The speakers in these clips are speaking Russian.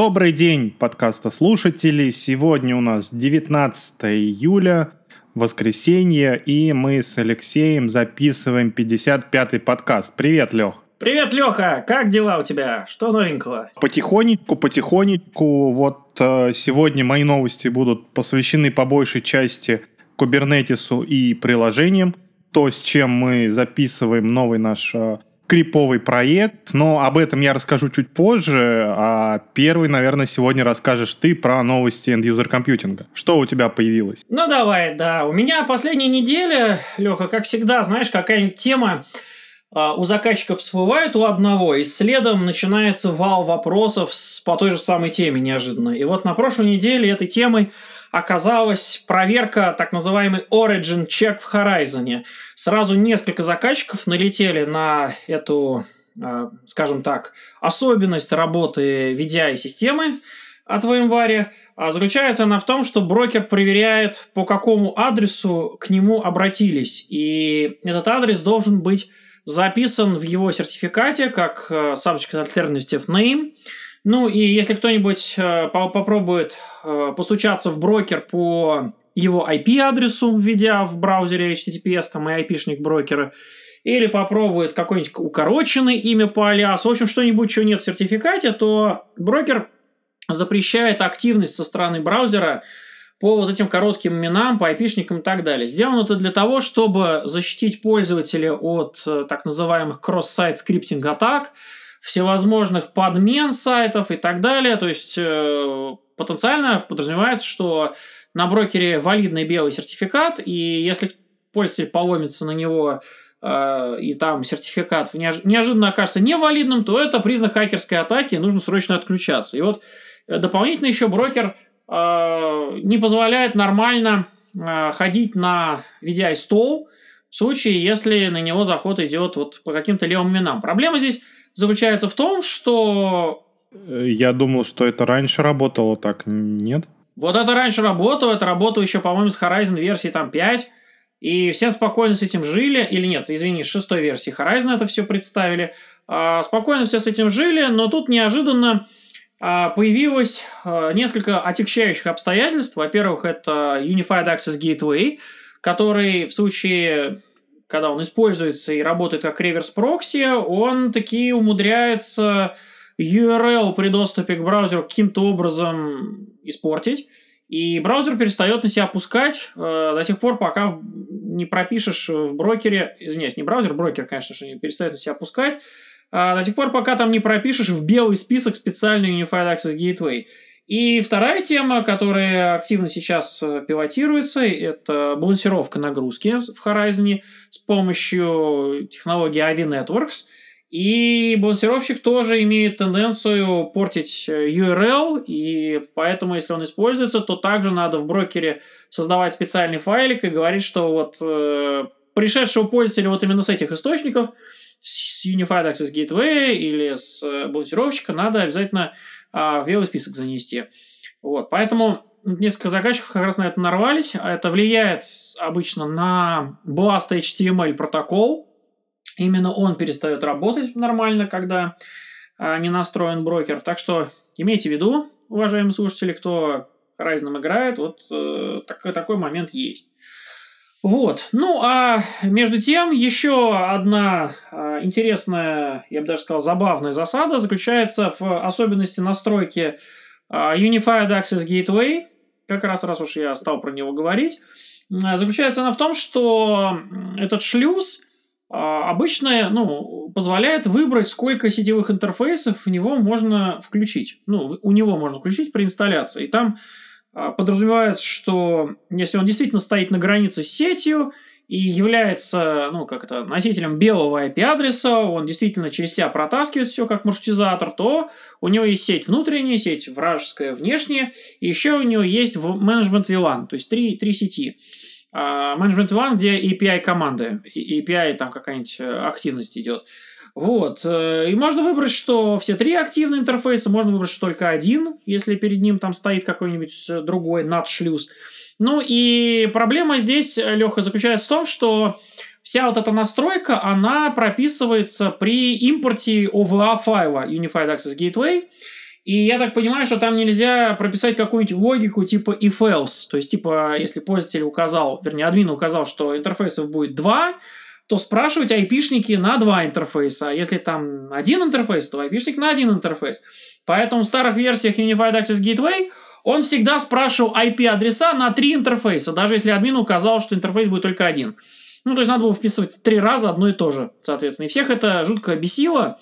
Добрый день, подкаста слушатели. Сегодня у нас 19 июля, воскресенье, и мы с Алексеем записываем 55-й подкаст. Привет, Лех. Привет, Леха! Как дела у тебя? Что новенького? Потихонечку, потихонечку. Вот э, сегодня мои новости будут посвящены по большей части кубернетису и приложениям. То, с чем мы записываем новый наш э, криповый проект, но об этом я расскажу чуть позже, а первый, наверное, сегодня расскажешь ты про новости end-user компьютинга. Что у тебя появилось? Ну давай, да. У меня последняя неделя, Леха, как всегда, знаешь, какая-нибудь тема а, у заказчиков всплывает у одного, и следом начинается вал вопросов по той же самой теме неожиданно. И вот на прошлой неделе этой темой оказалась проверка так называемый Origin Check в Horizon. Сразу несколько заказчиков налетели на эту, а, скажем так, особенность работы VDI-системы от VMware. А заключается она в том, что брокер проверяет, по какому адресу к нему обратились. И этот адрес должен быть записан в его сертификате как Subject Alternative Name. Ну и если кто-нибудь uh, попробует uh, постучаться в брокер по его IP-адресу, введя в браузере HTTPS там и IP-шник брокера, или попробует какое-нибудь укороченное имя по алиасу, в общем, что-нибудь, чего нет в сертификате, то брокер запрещает активность со стороны браузера по вот этим коротким именам, по айпишникам и так далее. Сделано это для того, чтобы защитить пользователя от э, так называемых кросс-сайт скриптинг атак, всевозможных подмен сайтов и так далее. То есть э, потенциально подразумевается, что на брокере валидный белый сертификат, и если пользователь поломится на него э, и там сертификат неожиданно окажется невалидным, то это признак хакерской атаки, нужно срочно отключаться. И вот дополнительно еще брокер Э, не позволяет нормально э, ходить на VDI-стол в случае, если на него заход идет вот по каким-то левым именам. Проблема здесь заключается в том, что... Э, я думал, что это раньше работало так, нет? Вот это раньше работало, это работало еще, по-моему, с Horizon версии там 5, и все спокойно с этим жили, или нет, извини, с шестой версии Horizon это все представили, а, спокойно все с этим жили, но тут неожиданно а, появилось а, несколько отягчающих обстоятельств. Во-первых, это Unified Access Gateway, который в случае, когда он используется и работает как реверс-прокси, он таки умудряется URL при доступе к браузеру каким-то образом испортить. И браузер перестает на себя пускать э, до тех пор, пока не пропишешь в брокере, извиняюсь, не браузер, брокер, конечно же, перестает на себя пускать, а, до тех пор, пока там не пропишешь в белый список специальный Unified Access Gateway. И вторая тема, которая активно сейчас э, пилотируется, это балансировка нагрузки в Horizon с помощью технологии AVI Networks. И балансировщик тоже имеет тенденцию портить э, URL, и поэтому, если он используется, то также надо в брокере создавать специальный файлик и говорить, что вот э, пришедшего пользователя вот именно с этих источников – с Unified Access Gateway или с э, балансировщика надо обязательно в белый список занести. Вот, поэтому несколько заказчиков как раз на это нарвались. Это влияет обычно на Blast HTML протокол. Именно он перестает работать нормально, когда а, не настроен брокер. Так что имейте в виду, уважаемые слушатели, кто Horizon играет, вот э, такой, такой момент есть. Вот. Ну, а между тем, еще одна а, интересная, я бы даже сказал, забавная засада заключается в особенности настройки а, Unified Access Gateway. Как раз, раз уж я стал про него говорить. А, заключается она в том, что этот шлюз а, обычно ну, позволяет выбрать, сколько сетевых интерфейсов в него можно включить. Ну, у него можно включить при инсталляции. И там а, подразумевается, что если он действительно стоит на границе с сетью и является, ну, как это, носителем белого IP-адреса, он действительно через себя протаскивает все как маршрутизатор, то у него есть сеть внутренняя, сеть вражеская внешняя, и еще у него есть менеджмент VLAN, то есть три, три сети. Менеджмент VLAN, где API команды, API там какая-нибудь э, активность идет. Вот. Э, и можно выбрать, что все три активные интерфейса, можно выбрать, что только один, если перед ним там стоит какой-нибудь э, другой надшлюз. Ну и проблема здесь, Леха, заключается в том, что вся вот эта настройка, она прописывается при импорте OVA файла Unified Access Gateway. И я так понимаю, что там нельзя прописать какую-нибудь логику типа if-else. То есть, типа, если пользователь указал, вернее, админ указал, что интерфейсов будет два, то спрашивать айпишники на два интерфейса. А если там один интерфейс, то айпишник на один интерфейс. Поэтому в старых версиях Unified Access Gateway он всегда спрашивал IP-адреса на три интерфейса, даже если админ указал, что интерфейс будет только один. Ну, то есть надо было вписывать три раза одно и то же, соответственно. И всех это жутко бесило,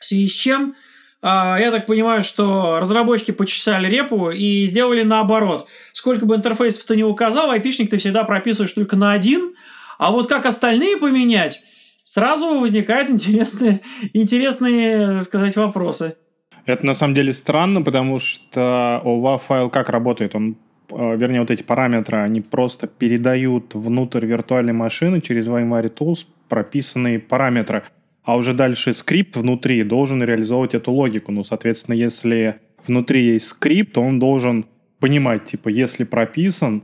в связи с чем а, я так понимаю, что разработчики почесали репу и сделали наоборот. Сколько бы интерфейсов ты не указал, айпишник ты всегда прописываешь только на один, а вот как остальные поменять, сразу возникают интересные, интересные, сказать, вопросы. Это на самом деле странно, потому что OVA файл как работает? Он, э, вернее, вот эти параметры, они просто передают внутрь виртуальной машины через VMware Tools прописанные параметры. А уже дальше скрипт внутри должен реализовывать эту логику. Ну, соответственно, если внутри есть скрипт, он должен понимать, типа, если прописан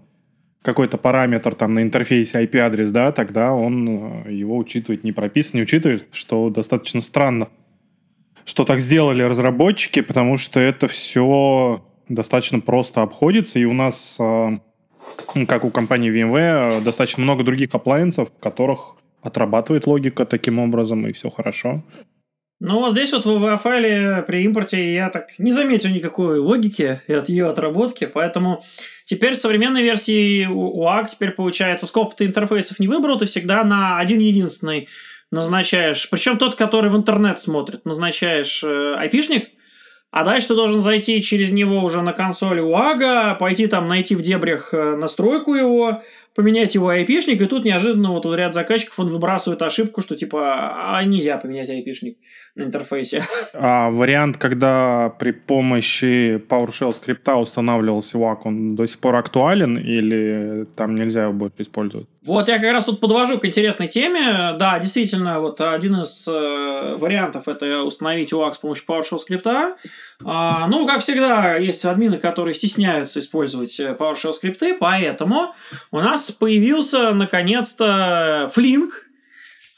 какой-то параметр там на интерфейсе IP-адрес, да, тогда он э, его учитывает, не прописан, не учитывает, что достаточно странно что так сделали разработчики, потому что это все достаточно просто обходится, и у нас, а, как у компании VMware, достаточно много других appliances, в которых отрабатывает логика таким образом, и все хорошо. Ну, вот здесь вот в WA-файле при импорте я так не заметил никакой логики от ее отработки, поэтому теперь в современной версии UAC теперь получается, сколько ты интерфейсов не выбрал, ты всегда на один единственный назначаешь, причем тот, который в интернет смотрит, назначаешь э, айпишник, а дальше ты должен зайти через него уже на консоль UAG, пойти там найти в дебрях э, настройку его, поменять его айпишник, и тут неожиданно вот ряд заказчиков, он выбрасывает ошибку, что типа, а нельзя поменять айпишник на интерфейсе. А вариант, когда при помощи PowerShell скрипта устанавливался WAC, он до сих пор актуален или там нельзя его будет использовать? Вот я как раз тут подвожу к интересной теме. Да, действительно, вот один из э, вариантов это установить UAC с помощью PowerShell скрипта. А, ну, как всегда, есть админы, которые стесняются использовать э, PowerShell скрипты, поэтому у нас появился наконец-то Flink,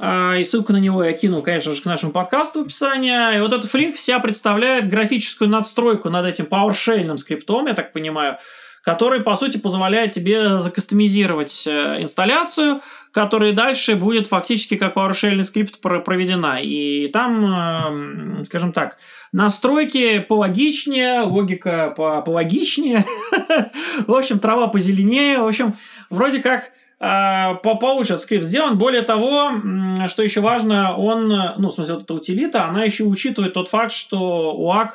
а, и ссылку на него я кину, конечно же, к нашему подкасту в описании. И вот этот Flink себя представляет графическую надстройку над этим PowerShell скриптом, я так понимаю, который, по сути, позволяет тебе закастомизировать э, инсталляцию, которая дальше будет фактически как PowerShell скрипт проведена. И там, эм, скажем так, настройки пологичнее, логика пологичнее, в общем, трава позеленее, в общем, вроде как э, PowerShell скрипт сделан. Более того, что еще важно, он, ну, в смысле, вот эта утилита, она еще учитывает тот факт, что UAG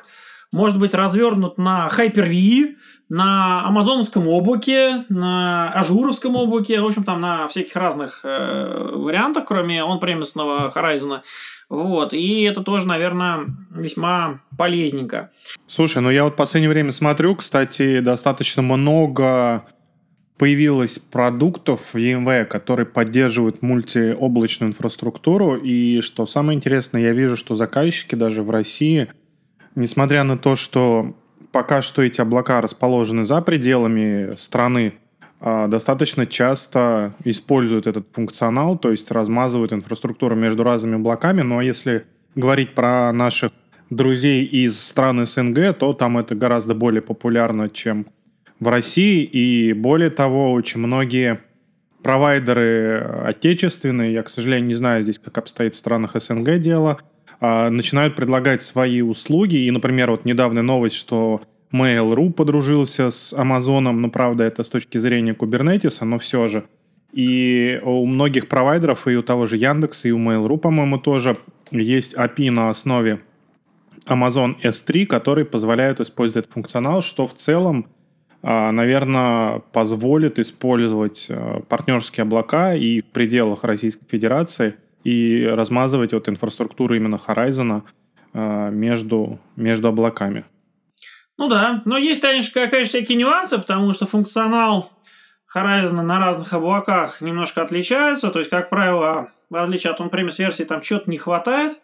может быть развернут на Hyper-V, на амазоновском облаке, на ажуровском облаке, в общем, там на всяких разных э, вариантах, кроме on-premise ного Horizon. Вот, и это тоже, наверное, весьма полезненько. Слушай, ну я вот в последнее время смотрю, кстати, достаточно много появилось продуктов в EMV, которые поддерживают мультиоблачную инфраструктуру, и что самое интересное, я вижу, что заказчики даже в России, несмотря на то, что пока что эти облака расположены за пределами страны, а, достаточно часто используют этот функционал, то есть размазывают инфраструктуру между разными облаками. Но если говорить про наших друзей из стран СНГ, то там это гораздо более популярно, чем в России. И более того, очень многие провайдеры отечественные, я, к сожалению, не знаю здесь, как обстоит в странах СНГ дело – а, начинают предлагать свои услуги. И, например, вот недавняя новость, что Mail.ru подружился с Амазоном, ну, правда, это с точки зрения Кубернетиса, но все же. И у многих провайдеров, и у того же Яндекса, и у Mail.ru, по-моему, тоже есть API на основе Amazon S3, которые позволяют использовать этот функционал, что в целом, а, наверное, позволит использовать а, партнерские облака и в пределах Российской Федерации – и размазывать вот инфраструктуру именно Horizon э, между, между облаками. Ну да, но есть, конечно, конечно, всякие нюансы, потому что функционал Horizon на разных облаках немножко отличается. То есть, как правило, в отличие от on-premise версии, там чего-то не хватает.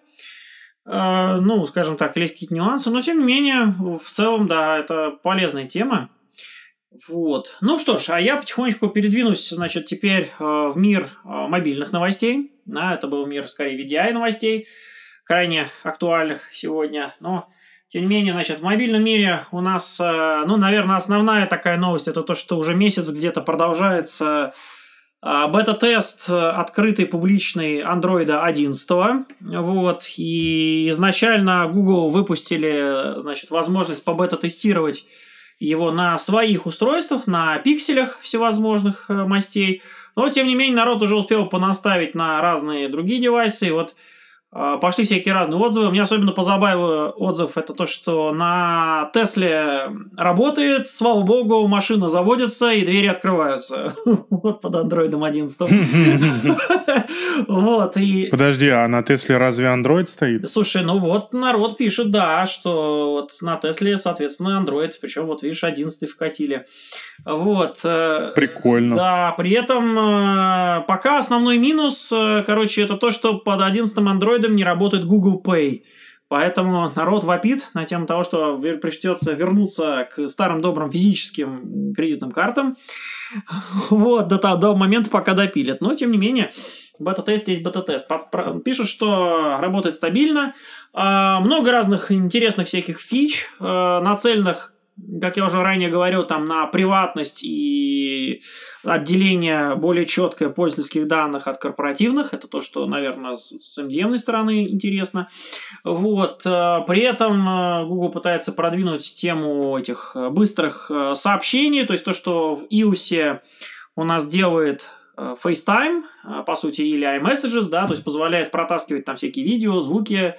Э, ну, скажем так, есть какие-то нюансы, но тем не менее, в целом, да, это полезная тема. Вот. Ну что ж, а я потихонечку передвинусь, значит, теперь э, в мир э, мобильных новостей. Да, это был мир, скорее, VDI новостей, крайне актуальных сегодня. Но, Тем не менее, значит, в мобильном мире у нас, э, ну, наверное, основная такая новость это то, что уже месяц где-то продолжается бета-тест открытый публичный Android 11. Вот. И изначально Google выпустили, значит, возможность по бета-тестировать его на своих устройствах, на пикселях всевозможных мастей. Но, тем не менее, народ уже успел понаставить на разные другие девайсы. И вот пошли всякие разные отзывы. Мне особенно позабавил отзыв это то, что на Тесле работает, слава богу, машина заводится и двери открываются. Вот под андроидом 11. Вот, и... Подожди, а на Тесле разве Android стоит? Слушай, ну вот народ пишет, да, что вот на Тесле, соответственно, Android, причем вот видишь, 11 вкатили. Вот. Э, Прикольно. Да, при этом э, пока основной минус, э, короче, это то, что под 11 Android не работает Google Pay. Поэтому народ вопит на тему того, что придется вернуться к старым добрым физическим кредитным картам. Вот, до, до момента, пока допилят. Но, тем не менее, бета-тест есть бета-тест. Пишут, что работает стабильно. А, много разных интересных всяких фич, нацеленных как я уже ранее говорил, там на приватность и отделение более четкое пользовательских данных от корпоративных. Это то, что, наверное, с MDM стороны интересно. Вот. Э, при этом э, Google пытается продвинуть тему этих быстрых э, сообщений, то есть то, что в iOS у нас делает FaceTime, по сути, или iMessages, да, то есть позволяет протаскивать там всякие видео, звуки,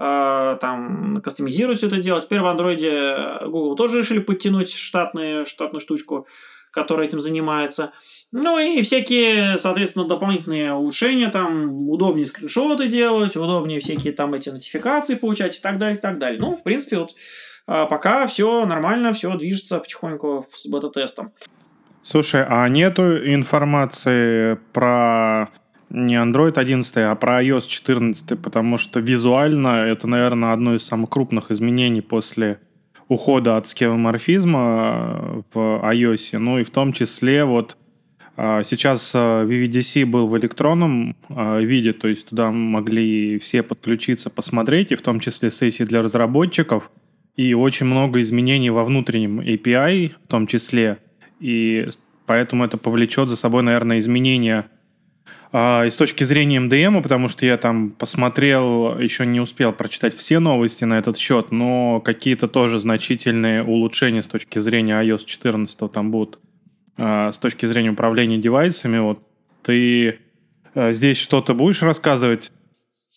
там кастомизировать все это дело. Теперь в андроиде Google тоже решили подтянуть штатные, штатную штучку, которая этим занимается. Ну и всякие, соответственно, дополнительные улучшения, там удобнее скриншоты делать, удобнее всякие там эти нотификации получать и так далее, и так далее. Ну, в принципе, вот э, пока все нормально, все движется потихоньку с бета-тестом. Слушай, а нету информации про не Android 11, а про iOS 14, потому что визуально это, наверное, одно из самых крупных изменений после ухода от скевоморфизма в iOS. Ну и в том числе вот а, сейчас а, VVDC был в электронном виде, то есть туда могли все подключиться, посмотреть, и в том числе сессии для разработчиков, и очень много изменений во внутреннем API в том числе, и поэтому это повлечет за собой, наверное, изменения и с точки зрения МДМ, потому что я там посмотрел, еще не успел прочитать все новости на этот счет, но какие-то тоже значительные улучшения с точки зрения iOS 14 там будут а, с точки зрения управления девайсами. Вот ты а, здесь что-то будешь рассказывать?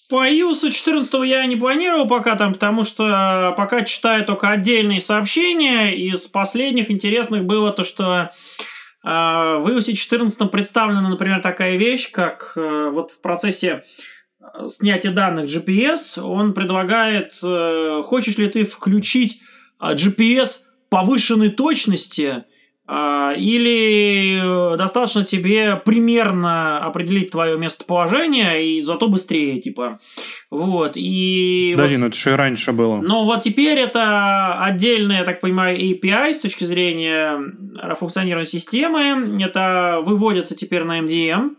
По iOS 14 я не планировал пока там, потому что пока читаю только отдельные сообщения. Из последних интересных было то, что а, в iOS 14 представлена, например, такая вещь, как э, вот в процессе э, снятия данных GPS, он предлагает, э, хочешь ли ты включить GPS повышенной точности а, или э, достаточно тебе примерно определить твое местоположение и зато быстрее, типа. Вот. И Подожди, вот, ну это же и раньше было. Но вот теперь это отдельная, я так понимаю, API с точки зрения функционирования системы. Это выводится теперь на MDM.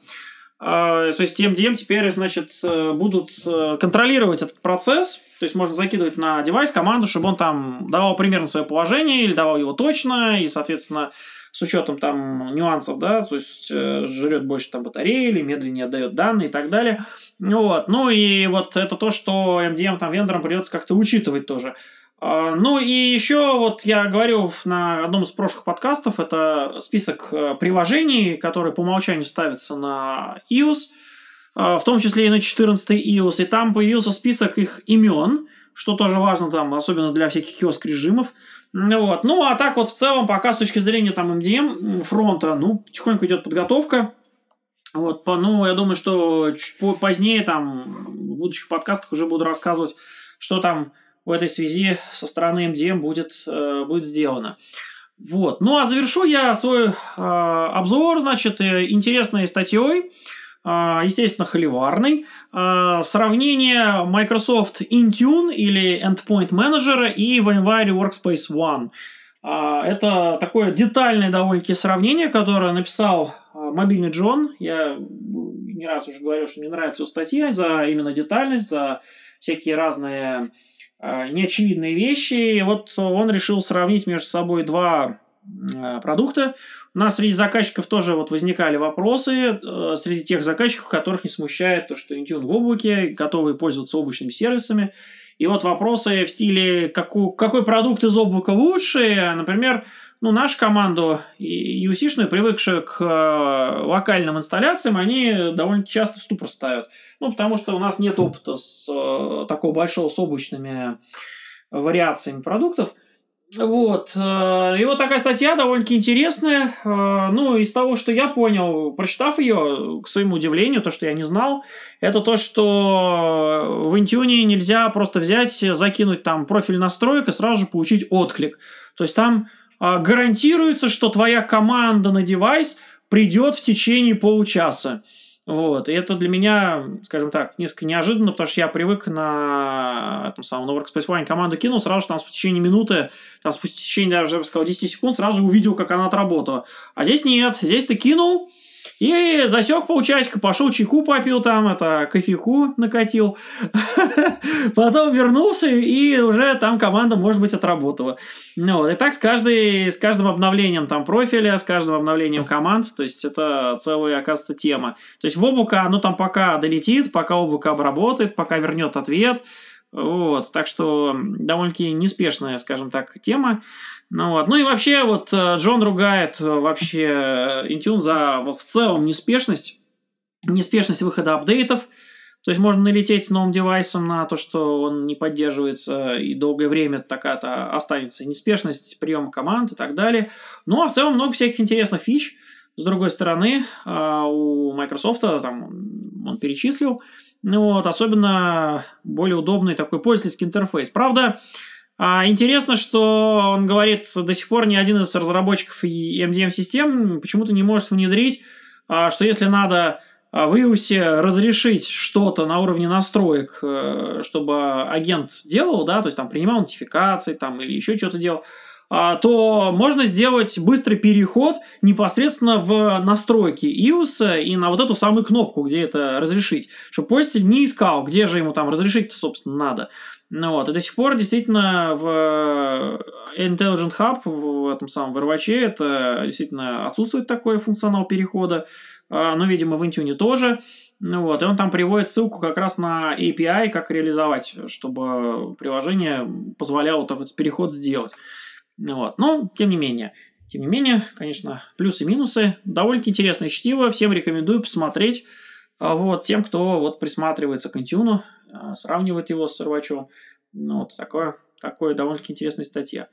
А, то есть MDM теперь, значит, э, будут э, контролировать этот процесс. То есть можно закидывать на девайс команду, чтобы он там давал примерно свое положение или давал его точно, и, соответственно, с учетом там нюансов, да, то есть э, жрет больше там батареи или медленнее отдает данные и так далее. Вот. Ну и вот это то, что MDM там вендорам придется как-то учитывать тоже. А, ну и еще вот я говорил на одном из прошлых подкастов, это список э, приложений, которые по умолчанию ставятся на iOS, в том числе и на 14 iOS, и там появился список их имен, что тоже важно там, особенно для всяких киоск режимов. Вот. Ну, а так вот в целом, пока с точки зрения там MDM фронта, ну, потихоньку идет подготовка. Вот, по, ну, я думаю, что чуть позднее там в будущих подкастах уже буду рассказывать, что там в этой связи со стороны MDM будет, э, будет сделано. Вот. Ну, а завершу я свой э, обзор, значит, э, интересной статьей, естественно, холиварной. Э, сравнение Microsoft Intune или Endpoint Manager и VMware Workspace ONE. Э, это такое детальное довольно-таки сравнение, которое написал мобильный Джон. Я не раз уже говорил, что мне нравится его статья за именно детальность, за всякие разные неочевидные вещи. И вот он решил сравнить между собой два продукта. У нас среди заказчиков тоже вот возникали вопросы, э, среди тех заказчиков, которых не смущает то, что Intune в облаке, готовы пользоваться облачными сервисами. И вот вопросы в стиле, какой, какой продукт из облака лучше, например, ну, нашу команду UC-шную, привыкшую к э, локальным инсталляциям, они довольно часто в ступор ставят. Ну, потому что у нас нет опыта с э, такого большого с облачными вариациями продуктов. Вот. Э, и вот такая статья довольно-таки интересная. Э, ну, из того, что я понял, прочитав ее, к своему удивлению, то, что я не знал, это то, что в Intune нельзя просто взять, закинуть там профиль настроек и сразу же получить отклик. То есть там э, гарантируется, что твоя команда на девайс придет в течение получаса. Вот, и это для меня, скажем так, несколько неожиданно, потому что я привык на этом самом, на Workspace ONE команду кинул, сразу же там в течение минуты, там в течение, даже, я бы сказал, 10 секунд сразу же увидел, как она отработала. А здесь нет, здесь ты кинул, и засек полчасика, пошел чайку попил там, это кофейку накатил. Потом вернулся, и уже там команда, может быть, отработала. Ну. И так с, каждой, с каждым обновлением там профиля, с каждым обновлением команд, то есть это целая, оказывается, тема. То есть в облако оно там пока долетит, пока облако обработает, пока вернет ответ, вот, так что довольно-таки неспешная, скажем так, тема. Ну, вот. ну и вообще, вот э, Джон ругает э, вообще Intune за вот, в целом неспешность, неспешность выхода апдейтов. То есть можно налететь с новым девайсом на то, что он не поддерживается и долгое время такая-то останется неспешность приема команд и так далее. Ну, а в целом много всяких интересных фич. С другой стороны, а, у Microsoft там он перечислил, ну вот, особенно более удобный такой пользовательский интерфейс. Правда, а, интересно, что он говорит, до сих пор ни один из разработчиков MDM-систем почему-то не может внедрить, а, что если надо в iOS разрешить что-то на уровне настроек, э, чтобы агент делал, да, то есть там принимал нотификации там, или еще что-то делал, а, то можно сделать быстрый переход непосредственно в настройки iOS и на вот эту самую кнопку, где это разрешить, чтобы пользователь не искал, где же ему там разрешить-то, собственно, надо. Ну вот, и до сих пор действительно в Intelligent Hub, в этом самом вырваче, это действительно отсутствует такой функционал перехода, а, но, видимо, в Intune тоже. Ну вот, и он там приводит ссылку как раз на API, как реализовать, чтобы приложение позволяло такой переход сделать. Ну вот. Но, тем не менее, тем не менее, конечно, плюсы и минусы. Довольно интересное чтиво, всем рекомендую посмотреть. А вот, тем, кто вот присматривается к Intune, сравнивает его с Сорвачом. Ну, вот такое, такое довольно-таки интересная статья.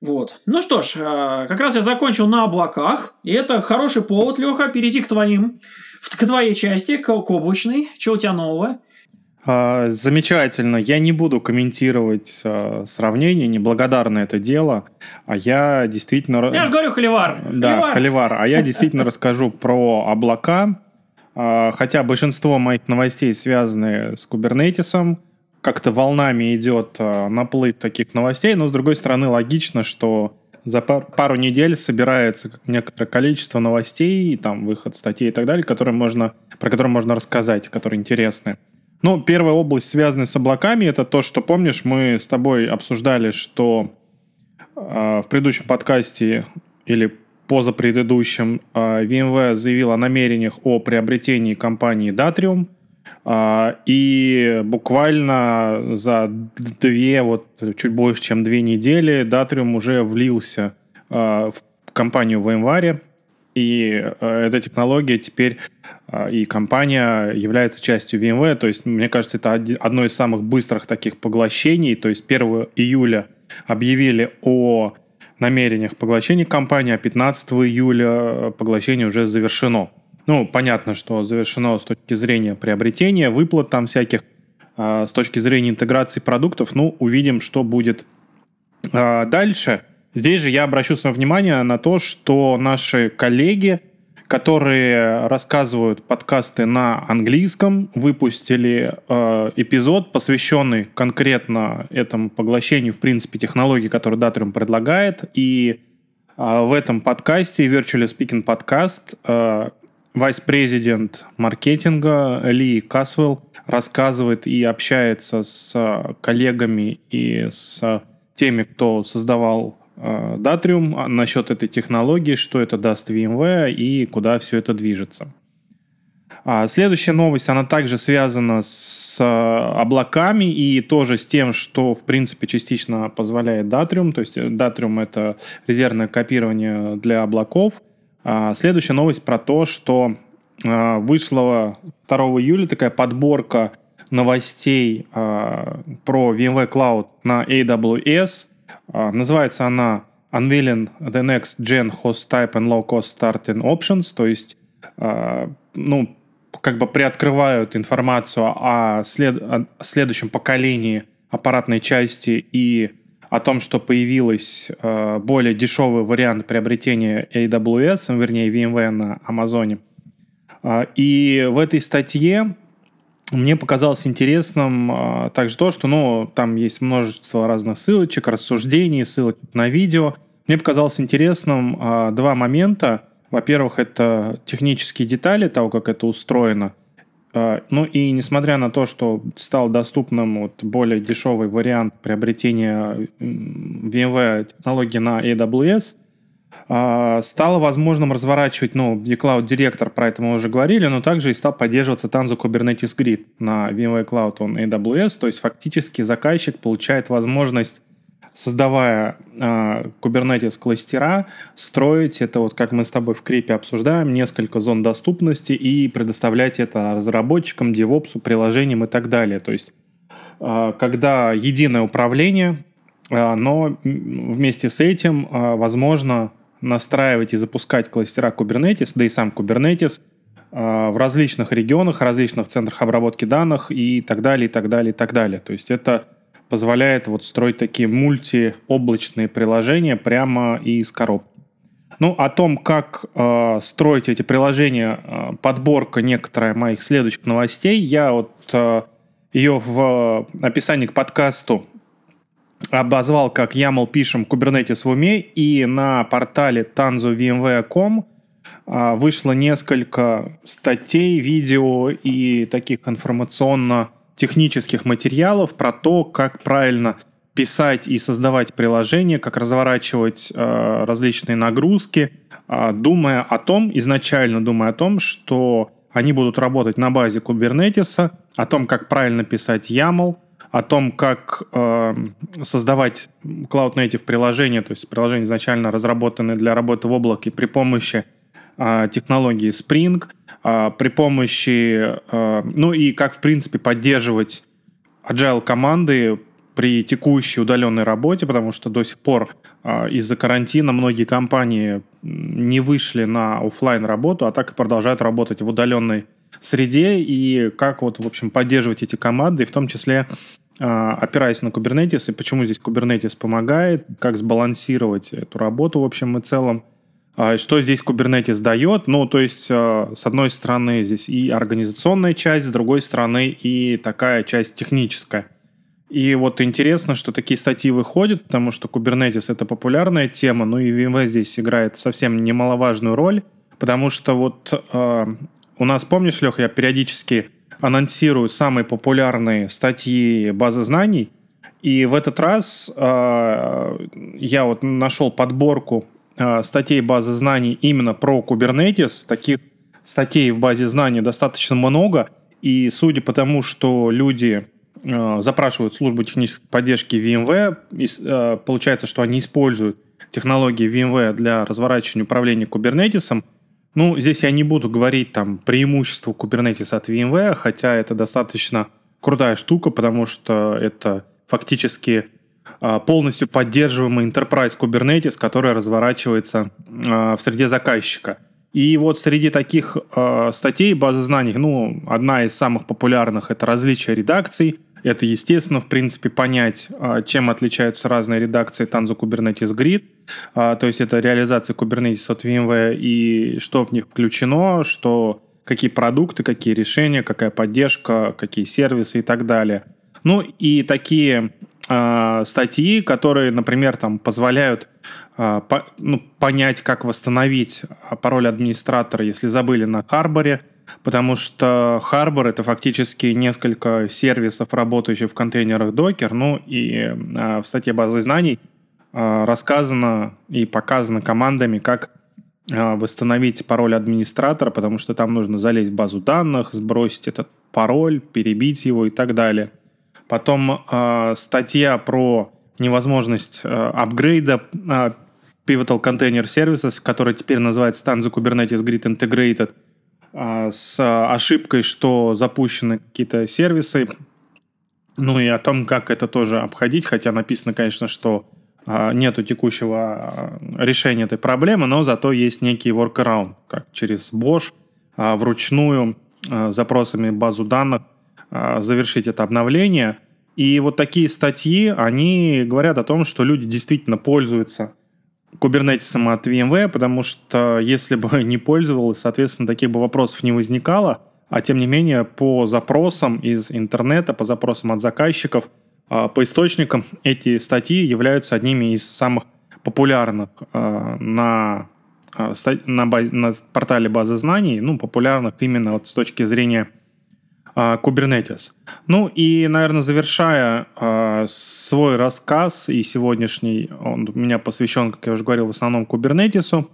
Вот. Ну что ж, а, как раз я закончил на облаках, и это хороший повод, Леха, перейти к твоим, к твоей части, к, к облачной. Что у тебя нового? А, замечательно. Я не буду комментировать а, сравнение, неблагодарно это дело. А я действительно... Я же говорю холивар. Да, холивар. холивар. А я действительно расскажу про облака. А, хотя большинство моих новостей связаны с кубернетисом. Как-то волнами идет наплыв таких новостей. Но, с другой стороны, логично, что за пару недель собирается некоторое количество новостей, там выход статей и так далее, которые можно, про которые можно рассказать, которые интересны. Ну, первая область, связанная с облаками, это то, что, помнишь, мы с тобой обсуждали, что э, в предыдущем подкасте или позапредыдущем э, VMware заявил о намерениях о приобретении компании Datrium, э, и буквально за две, вот чуть больше, чем две недели Datrium уже влился э, в компанию VMware, и эта технология теперь и компания является частью VMware. То есть, мне кажется, это одно из самых быстрых таких поглощений. То есть 1 июля объявили о намерениях поглощения компании, а 15 июля э, поглощение уже завершено. Ну, понятно, что завершено с точки зрения приобретения, выплат там всяких, с точки зрения интеграции продуктов. Ну, увидим, что будет дальше. Здесь же я обращу свое внимание на то, что наши коллеги, которые рассказывают подкасты на английском, выпустили э, эпизод, посвященный конкретно этому поглощению, в принципе, технологий, которые Datrium предлагает. И э, в этом подкасте, Virtually Speaking подкаст, э, вайс-президент маркетинга Ли Касвелл рассказывает и общается с коллегами и с теми, кто создавал Datrium насчет этой технологии, что это даст VMware и куда все это движется. А следующая новость, она также связана с э, облаками и тоже с тем, что, в принципе, частично позволяет Datrium. То есть Datrium — это резервное копирование для облаков. А следующая новость про то, что э, вышла 2 июля такая подборка новостей э, про VMware Cloud на AWS. Называется она Unveiling the Next Gen Host Type and Low Cost Starting Options, то есть ну, как бы приоткрывают информацию о, след... о следующем поколении аппаратной части и о том, что появилась э, более дешевый вариант приобретения AWS, вернее VMware на Амазоне. И в этой статье мне показалось интересным э, также то, что ну, там есть множество разных ссылочек, рассуждений, ссылок на видео. Мне показалось интересным э, два момента – во-первых, это технические детали того, как это устроено. А, ну и несмотря на то, что стал доступным вот более дешевый вариант приобретения VMware технологии на AWS, а, стало возможным разворачивать, ну, vCloud Director, про это мы уже говорили, но также и стал поддерживаться Tanzu Kubernetes Grid на VMware Cloud on AWS, то есть фактически заказчик получает возможность создавая э, Kubernetes кластера, строить это, вот как мы с тобой в крипе обсуждаем, несколько зон доступности и предоставлять это разработчикам, девопсу, приложениям и так далее. То есть, э, когда единое управление, но вместе с этим возможно настраивать и запускать кластера Kubernetes, да и сам Kubernetes в различных регионах, различных центрах обработки данных и так далее, и так далее, и так далее. То есть это позволяет вот строить такие мультиоблачные приложения прямо из коробки. Ну, о том, как э, строить эти приложения, э, подборка некоторая моих следующих новостей. Я вот э, ее в описании к подкасту обозвал как YAML пишем Kubernetes в уме, и на портале tanzu.vmv.com э, вышло несколько статей, видео и таких информационно технических материалов про то, как правильно писать и создавать приложения, как разворачивать э, различные нагрузки, э, думая о том, изначально думая о том, что они будут работать на базе Kubernetes, о том, как правильно писать YAML, о том, как э, создавать Cloud Native приложения, то есть приложения изначально разработанные для работы в облаке при помощи э, технологии Spring – а, при помощи, а, ну и как, в принципе, поддерживать agile команды при текущей удаленной работе, потому что до сих пор а, из-за карантина многие компании не вышли на офлайн работу, а так и продолжают работать в удаленной среде, и как вот, в общем, поддерживать эти команды, в том числе опираясь на Kubernetes, и почему здесь Kubernetes помогает, как сбалансировать эту работу в общем и целом. А что здесь Kubernetes дает? Ну, то есть, э, с одной стороны, здесь и организационная часть, с другой стороны, и такая часть техническая. И вот интересно, что такие статьи выходят, потому что Kubernetes — это популярная тема, ну и VMware здесь играет совсем немаловажную роль, потому что вот у нас, помнишь, Лех, я периодически анонсирую самые популярные статьи базы знаний, и в этот раз э, я вот нашел подборку Э, статей базы знаний именно про Kubernetes. Таких статей в базе знаний достаточно много. И судя по тому, что люди э, запрашивают службу технической поддержки VMware, э, получается, что они используют технологии VMware для разворачивания управления Kubernetes. Ну, здесь я не буду говорить там преимущество Kubernetes от VMware, хотя это достаточно крутая штука, потому что это фактически а, полностью поддерживаемый Enterprise Kubernetes, который разворачивается а, в среде заказчика. И вот среди таких э, статей базы знаний, ну, одна из самых популярных это различия редакций. Это, естественно, в принципе, понять, э, чем отличаются разные редакции Tanzu Kubernetes Grid. То есть это реализация Kubernetes от VMware и что в них включено, что какие продукты, какие решения, какая поддержка, какие сервисы и так далее. Ну и такие статьи, которые, например, там позволяют э, по, ну, понять, как восстановить пароль администратора, если забыли на Харборе, потому что Harbor это фактически несколько сервисов, работающих в контейнерах Docker, ну и э, в статье базы знаний э, рассказано и показано командами, как э, восстановить пароль администратора, потому что там нужно залезть в базу данных, сбросить этот пароль, перебить его и так далее. Потом э, статья про невозможность э, апгрейда э, Pivotal Container Services, который теперь называется Stanza Kubernetes Grid Integrated – а, с ошибкой, что запущены какие-то сервисы, ну и о том, как это тоже обходить, хотя написано, конечно, что а, нету текущего а, решения этой проблемы, но зато есть некий workaround, как через Bosch вручную запросами базу данных завершить это обновление. И вот такие статьи, они говорят о том, что люди действительно пользуются кубернетисом от VMware, потому что если бы не пользовалась, соответственно, таких бы вопросов не возникало. А тем не менее, по запросам из интернета, по запросам от заказчиков, а, по источникам эти статьи являются одними из самых популярных а, на, на, на портале базы знаний, ну, популярных именно вот с точки зрения Kubernetes. Ну и, наверное, завершая э, свой рассказ, и сегодняшний он у меня посвящен, как я уже говорил, в основном Kubernetes,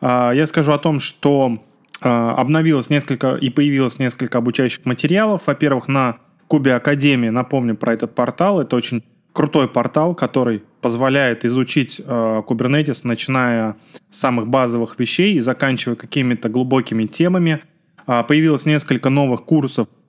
э, я скажу о том, что обновилось несколько и появилось несколько обучающих материалов. Во-первых, на Кубе Академии, напомню про этот портал, это очень крутой портал, который позволяет изучить э, Kubernetes, начиная с самых базовых вещей и заканчивая какими-то глубокими темами. Э, появилось несколько новых курсов а,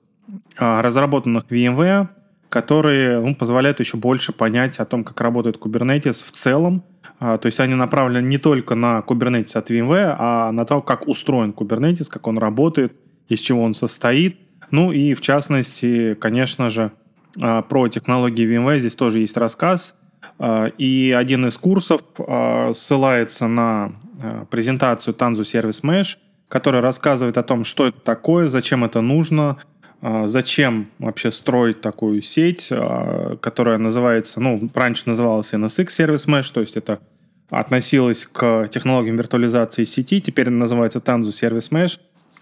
разработанных VMware, которые ну, позволяют еще больше понять о том, как работает Kubernetes в целом. А, то есть они направлены не только на Kubernetes от VMware, а на то, как устроен Kubernetes, как он работает, из чего он состоит. Ну и в частности, конечно же, а, про технологии VMware здесь тоже есть рассказ. И один из курсов ссылается на презентацию Tanzu Service Mesh, которая рассказывает о том, что это такое, зачем это нужно – а, зачем вообще строить такую сеть, а, которая называется, ну, раньше называлась NSX Service Mesh, то есть это относилось к технологиям виртуализации сети, теперь называется Tanzu Service Mesh.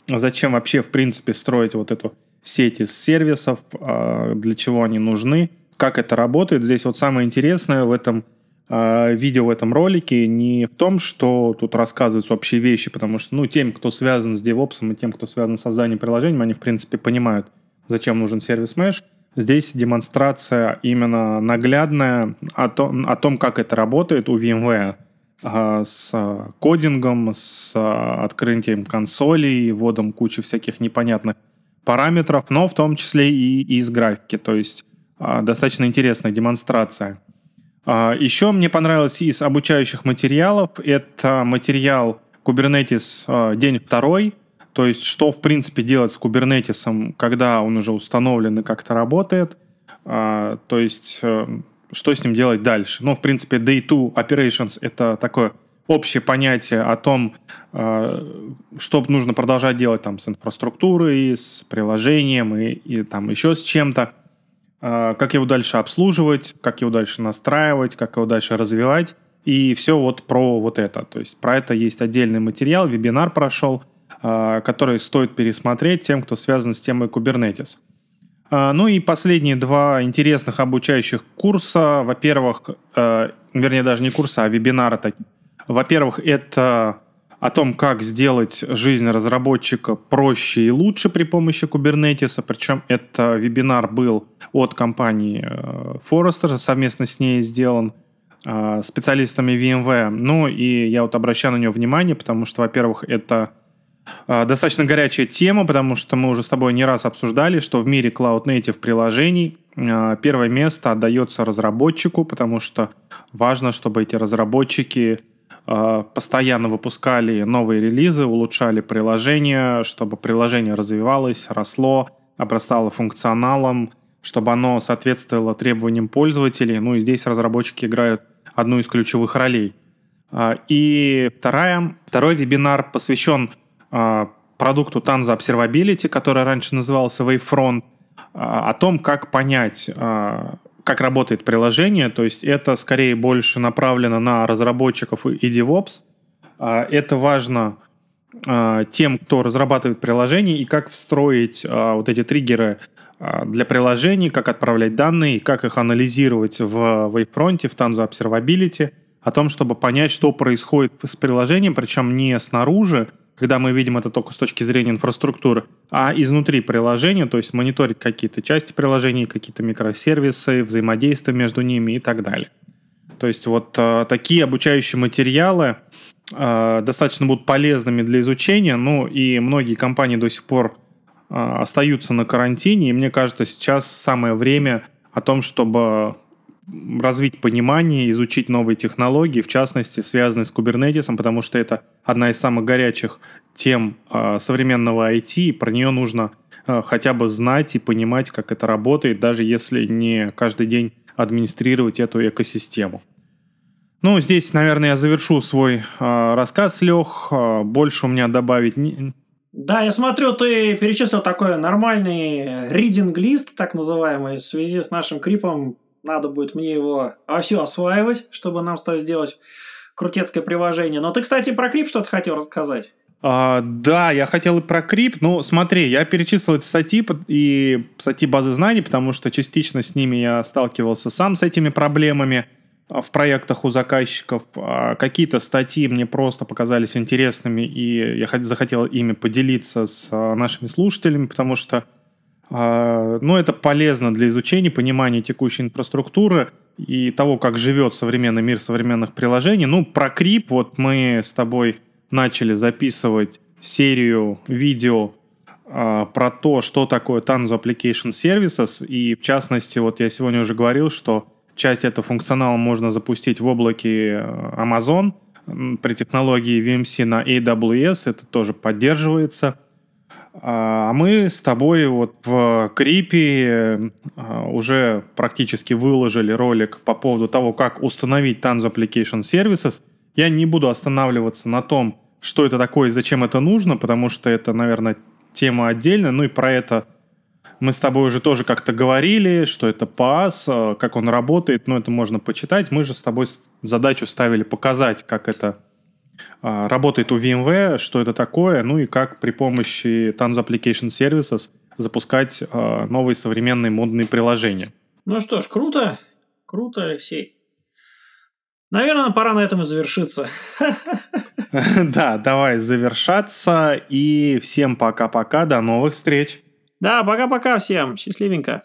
Зачем вообще, в принципе, строить вот эту сеть из сервисов, а, для чего они нужны, как это работает. Здесь вот самое интересное в этом видео, в этом ролике не в том, что тут рассказываются общие вещи, потому что, ну, тем, кто связан с DevOps и тем, кто связан с созданием приложений, они, в принципе, понимают, зачем нужен сервис Mesh. Здесь демонстрация именно наглядная о том, о том как это работает у VMware с кодингом, с открытием консолей, вводом кучи всяких непонятных параметров, но в том числе и из графики. То есть а, достаточно интересная демонстрация. А, еще мне понравилось из обучающих материалов. Это материал Kubernetes а, день второй. То есть, что, в принципе, делать с Kubernetes, когда он уже установлен и как-то работает. А, то есть, э, что с ним делать дальше. Ну, в принципе, Day 2 Operations — это такое общее понятие о том, что нужно продолжать делать там с инфраструктурой, с приложением и, и там еще с чем-то. А, как его дальше обслуживать, как его дальше настраивать, как его дальше развивать. И все вот про вот это. То есть про это есть отдельный материал, вебинар прошел, а, который стоит пересмотреть тем, кто связан с темой Kubernetes. А, ну и последние два интересных обучающих курса. Во-первых, вернее даже не курса, а вебинара. Во-первых, это о том, как сделать жизнь разработчика проще и лучше при помощи Kubernetes. Причем это вебинар был от компании э, Forrester, совместно с ней сделан э, специалистами VMware. Ну и я вот обращаю на него внимание, потому что, во-первых, это э, достаточно горячая тема, потому что мы уже с тобой не раз обсуждали, что в мире Cloud Native приложений первое место отдается разработчику, потому что важно, чтобы эти разработчики постоянно выпускали новые релизы, улучшали приложение, чтобы приложение развивалось, росло, обрастало функционалом, чтобы оно соответствовало требованиям пользователей. Ну и здесь разработчики играют одну из ключевых ролей. Э, и вторая, второй вебинар посвящен э, продукту Tanza Observability, который раньше назывался Wavefront, о том, как понять, как работает приложение, то есть это скорее больше направлено на разработчиков и DevOps. А, это важно а, тем, кто разрабатывает приложение, и как встроить а, вот эти триггеры для приложений, как отправлять данные, как их анализировать в Wavefront, в Tanzu Observability, о том, чтобы понять, что происходит с приложением, причем не снаружи, когда мы видим это только с точки зрения инфраструктуры, а изнутри приложения, то есть мониторить какие-то части приложений, какие-то микросервисы, взаимодействие между ними и так далее. То есть вот э, такие обучающие материалы э, достаточно будут полезными для изучения, ну и многие компании до сих пор э, остаются на карантине, и мне кажется, сейчас самое время о том, чтобы развить понимание, изучить новые технологии, в частности, связанные с Kubernetes, потому что это одна из самых горячих тем э, современного IT, и про нее нужно э, хотя бы знать и понимать, как это работает, даже если не каждый день администрировать эту экосистему. Ну, здесь, наверное, я завершу свой э, рассказ, Лех. Больше у меня добавить не... Да, я смотрю, ты перечислил такой нормальный reading лист, так называемый, в связи с нашим крипом надо будет мне его все осваивать, чтобы нам с сделать крутецкое приложение. Но ты, кстати, про крип что-то хотел рассказать. А, да, я хотел и про крип. Ну, смотри, я перечислил эти статьи и статьи базы знаний, потому что частично с ними я сталкивался сам с этими проблемами а, в проектах у заказчиков. А какие-то статьи мне просто показались интересными, и я захотел ими поделиться с а, нашими слушателями, потому что но это полезно для изучения, понимания текущей инфраструктуры и того, как живет современный мир современных приложений. Ну, про крип вот мы с тобой начали записывать серию видео а, про то, что такое Tanzu Application Services. И в частности, вот я сегодня уже говорил, что часть этого функционала можно запустить в облаке э, Amazon при технологии VMC на AWS. Это тоже поддерживается. А мы с тобой вот в Крипе а, уже практически выложили ролик по поводу того, как установить Tanzu Application Services. Я не буду останавливаться на том, что это такое и зачем это нужно, потому что это, наверное, тема отдельная. Ну и про это мы с тобой уже тоже как-то говорили, что это PaaS, а, как он работает, но это можно почитать. Мы же с тобой задачу ставили показать, как это а, работает у VMware, что это такое, ну и как при помощи Tons Application Services запускать а, новые современные модные приложения. Ну что ж, круто. Круто, Алексей. Наверное, пора на этом и завершиться. Да, давай завершаться. И всем пока-пока. До новых встреч. Да, пока-пока всем. Счастливенько.